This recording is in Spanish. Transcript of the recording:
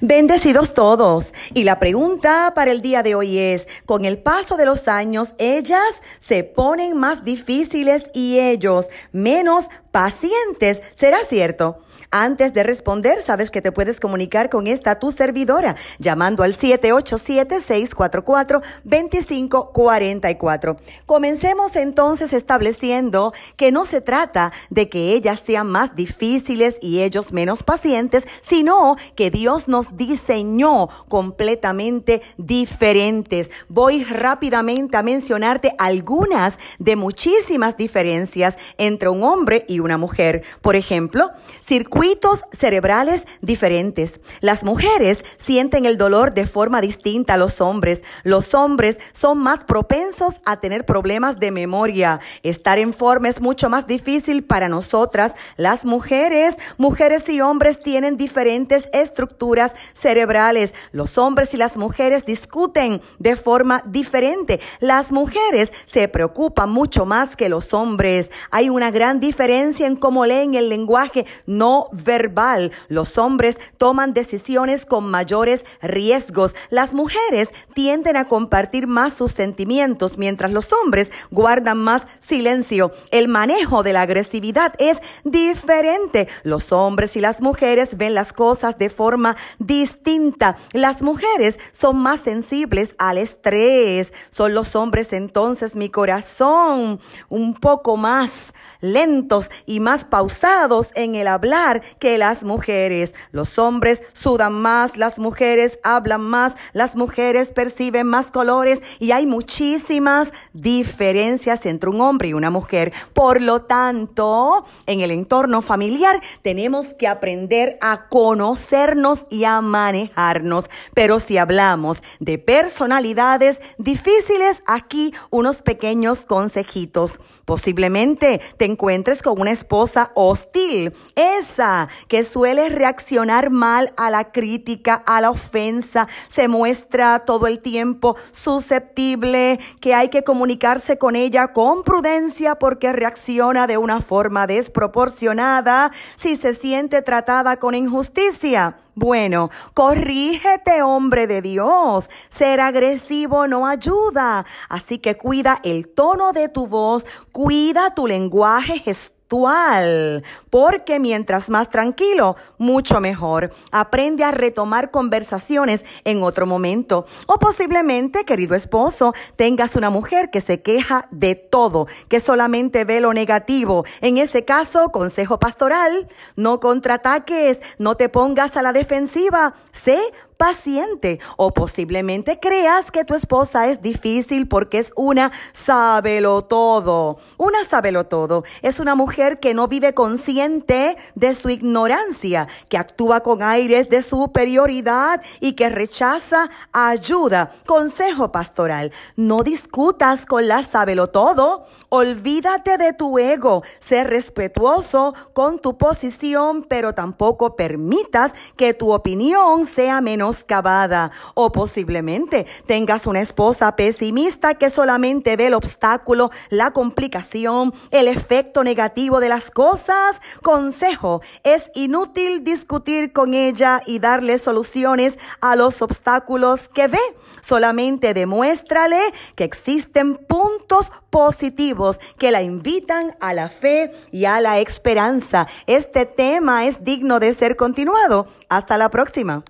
Bendecidos todos. Y la pregunta para el día de hoy es, con el paso de los años, ellas se ponen más difíciles y ellos menos pacientes. ¿Será cierto? Antes de responder, sabes que te puedes comunicar con esta tu servidora llamando al 787-644-2544. Comencemos entonces estableciendo que no se trata de que ellas sean más difíciles y ellos menos pacientes, sino que Dios nos diseñó completamente diferentes. Voy rápidamente a mencionarte algunas de muchísimas diferencias entre un hombre y una mujer. Por ejemplo, circunstancias circuitos cerebrales diferentes. Las mujeres sienten el dolor de forma distinta a los hombres. Los hombres son más propensos a tener problemas de memoria. Estar en forma es mucho más difícil para nosotras. Las mujeres, mujeres y hombres tienen diferentes estructuras cerebrales. Los hombres y las mujeres discuten de forma diferente. Las mujeres se preocupan mucho más que los hombres. Hay una gran diferencia en cómo leen el lenguaje no verbal. Los hombres toman decisiones con mayores riesgos. Las mujeres tienden a compartir más sus sentimientos, mientras los hombres guardan más silencio. El manejo de la agresividad es diferente. Los hombres y las mujeres ven las cosas de forma distinta. Las mujeres son más sensibles al estrés. Son los hombres entonces mi corazón un poco más lentos y más pausados en el hablar que las mujeres. Los hombres sudan más, las mujeres hablan más, las mujeres perciben más colores y hay muchísimas diferencias entre un hombre y una mujer. Por lo tanto, en el entorno familiar tenemos que aprender a conocernos y a manejarnos. Pero si hablamos de personalidades difíciles, aquí unos pequeños consejitos. Posiblemente te encuentres con una esposa hostil. Esa que suele reaccionar mal a la crítica, a la ofensa, se muestra todo el tiempo susceptible, que hay que comunicarse con ella con prudencia porque reacciona de una forma desproporcionada si se siente tratada con injusticia. Bueno, corrígete, hombre de Dios. Ser agresivo no ayuda. Así que cuida el tono de tu voz, cuida tu lenguaje gestual porque mientras más tranquilo, mucho mejor. Aprende a retomar conversaciones en otro momento. O posiblemente, querido esposo, tengas una mujer que se queja de todo, que solamente ve lo negativo. En ese caso, consejo pastoral, no contraataques, no te pongas a la defensiva. Sé paciente o posiblemente creas que tu esposa es difícil porque es una sábelo todo. Una sábelo todo es una mujer que no vive consciente de su ignorancia, que actúa con aires de superioridad y que rechaza ayuda. Consejo pastoral, no discutas con la sábelo todo. Olvídate de tu ego. Sé respetuoso con tu posición, pero tampoco permitas que tu opinión sea menos cavada o posiblemente tengas una esposa pesimista que solamente ve el obstáculo, la complicación, el efecto negativo de las cosas. Consejo, es inútil discutir con ella y darle soluciones a los obstáculos que ve. Solamente demuéstrale que existen puntos positivos que la invitan a la fe y a la esperanza. Este tema es digno de ser continuado. Hasta la próxima.